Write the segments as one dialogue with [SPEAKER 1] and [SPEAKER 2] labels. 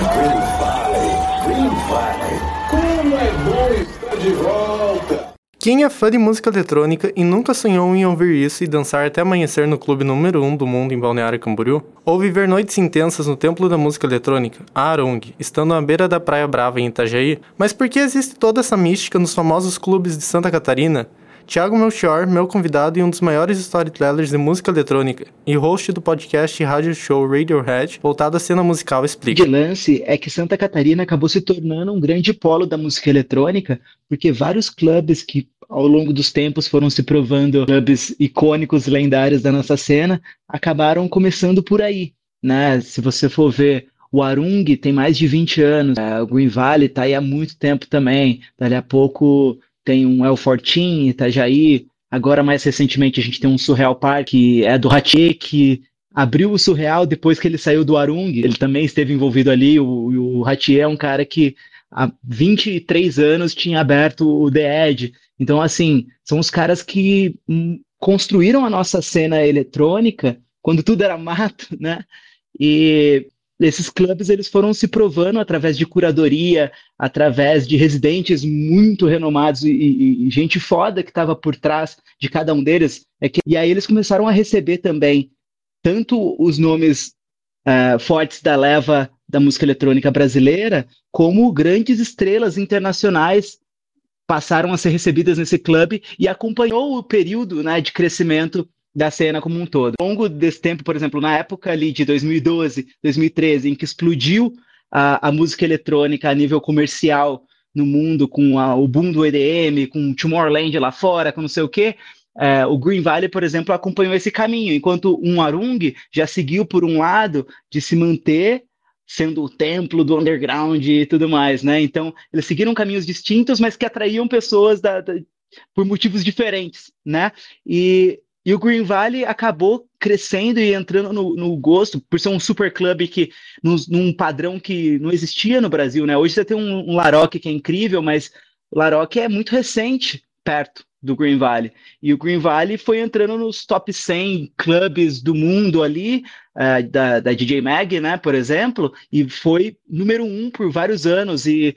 [SPEAKER 1] Green Valley, Green Valley, como é bom estar de volta!
[SPEAKER 2] Quem é fã de música eletrônica e nunca sonhou em ouvir isso e dançar até amanhecer no clube número 1 um do mundo em Balneário Camboriú? Ou viver noites intensas no templo da música eletrônica, a Arong, estando à beira da Praia Brava em Itajaí? Mas por que existe toda essa mística nos famosos clubes de Santa Catarina? Thiago Melchior, meu convidado e um dos maiores storytellers de música eletrônica e host do podcast rádio show Radiohead, voltado à cena musical, explica.
[SPEAKER 3] O lance é que Santa Catarina acabou se tornando um grande polo da música eletrônica, porque vários clubes que ao longo dos tempos foram se provando clubes icônicos, lendários da nossa cena, acabaram começando por aí, né? Se você for ver o Arung tem mais de 20 anos, o Green Valley está aí há muito tempo também. Dali a pouco tem um El Fortin, Itajaí. Agora, mais recentemente, a gente tem um Surreal Park, que é do Ratier, que abriu o Surreal depois que ele saiu do Arung. Ele também esteve envolvido ali. O, o é um cara que há 23 anos tinha aberto o The Edge. Então, assim, são os caras que hum, construíram a nossa cena eletrônica quando tudo era mato, né? E esses clubes eles foram se provando através de curadoria, através de residentes muito renomados e, e, e gente foda que estava por trás de cada um deles. É que, e aí eles começaram a receber também tanto os nomes uh, fortes da leva da música eletrônica brasileira, como grandes estrelas internacionais passaram a ser recebidas nesse clube e acompanhou o período né, de crescimento da cena como um todo. Ao longo desse tempo, por exemplo, na época ali de 2012, 2013, em que explodiu a, a música eletrônica a nível comercial no mundo, com a, o boom do EDM, com Tomorrowland lá fora, com não sei o quê, é, o Green Valley, por exemplo, acompanhou esse caminho, enquanto um Arung já seguiu por um lado de se manter sendo o templo do underground e tudo mais, né? Então, eles seguiram caminhos distintos, mas que atraíam pessoas da, da, por motivos diferentes, né? E e o Green Valley acabou crescendo e entrando no, no gosto, por ser um super clube que, num, num, padrão que não existia no Brasil, né? Hoje você tem um, um Laroque que é incrível, mas o Laroque é muito recente perto do Green Valley. E o Green Valley foi entrando nos top 100 clubes do mundo ali, uh, da, da DJ Mag, né, por exemplo, e foi número um por vários anos e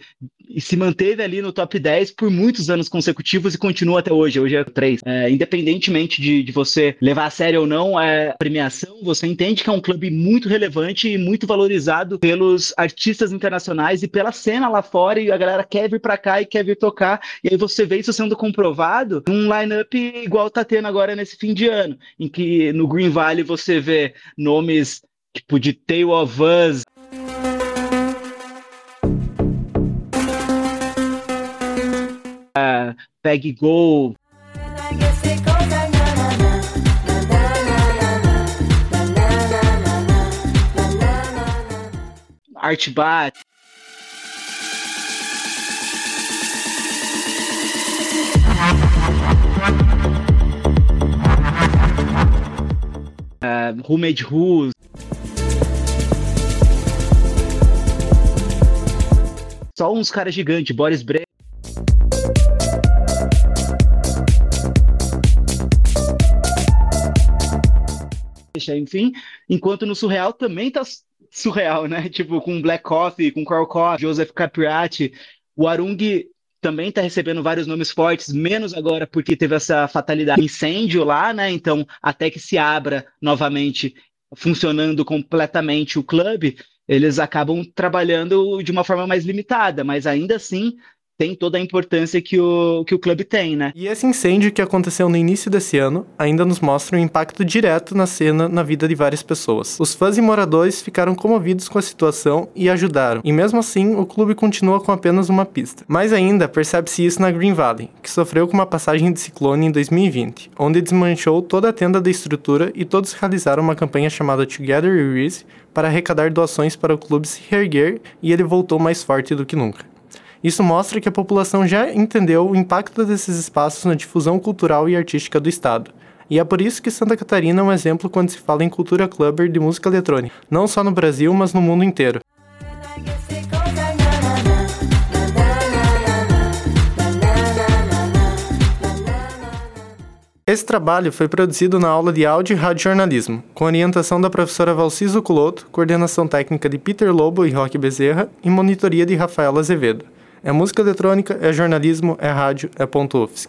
[SPEAKER 3] e se manteve ali no top 10 por muitos anos consecutivos e continua até hoje. Hoje é 3. É, independentemente de, de, você levar a sério ou não a premiação, você entende que é um clube muito relevante e muito valorizado pelos artistas internacionais e pela cena lá fora. E a galera quer vir para cá e quer vir tocar. E aí você vê isso sendo comprovado num line-up igual tá tendo agora nesse fim de ano, em que no Green Valley você vê nomes tipo de Tale of Us, Peg Go. Art Bat. Uh, Who Made Who? Só uns caras gigantes, Boris Brejcha. enfim, enquanto no Surreal também tá surreal, né? Tipo, com Black Coffee, com Carl Coffee, Joseph Capriati, o Arung também está recebendo vários nomes fortes, menos agora porque teve essa fatalidade, incêndio lá, né? Então, até que se abra novamente, funcionando completamente o clube, eles acabam trabalhando de uma forma mais limitada, mas ainda assim tem toda a importância que o, que o clube tem, né?
[SPEAKER 2] E esse incêndio que aconteceu no início desse ano ainda nos mostra um impacto direto na cena na vida de várias pessoas. Os fãs e moradores ficaram comovidos com a situação e ajudaram, e mesmo assim o clube continua com apenas uma pista. Mais ainda, percebe-se isso na Green Valley, que sofreu com uma passagem de ciclone em 2020, onde desmanchou toda a tenda da estrutura e todos realizaram uma campanha chamada Together We Rise para arrecadar doações para o clube se reerguer e ele voltou mais forte do que nunca. Isso mostra que a população já entendeu o impacto desses espaços na difusão cultural e artística do Estado. E é por isso que Santa Catarina é um exemplo quando se fala em cultura clubber de música eletrônica, não só no Brasil, mas no mundo inteiro. Esse trabalho foi produzido na aula de áudio e radiojornalismo, com orientação da professora Valciso Culoto, coordenação técnica de Peter Lobo e Roque Bezerra e monitoria de Rafael Azevedo é música eletrônica, é jornalismo, é rádio, é ponto UFSC.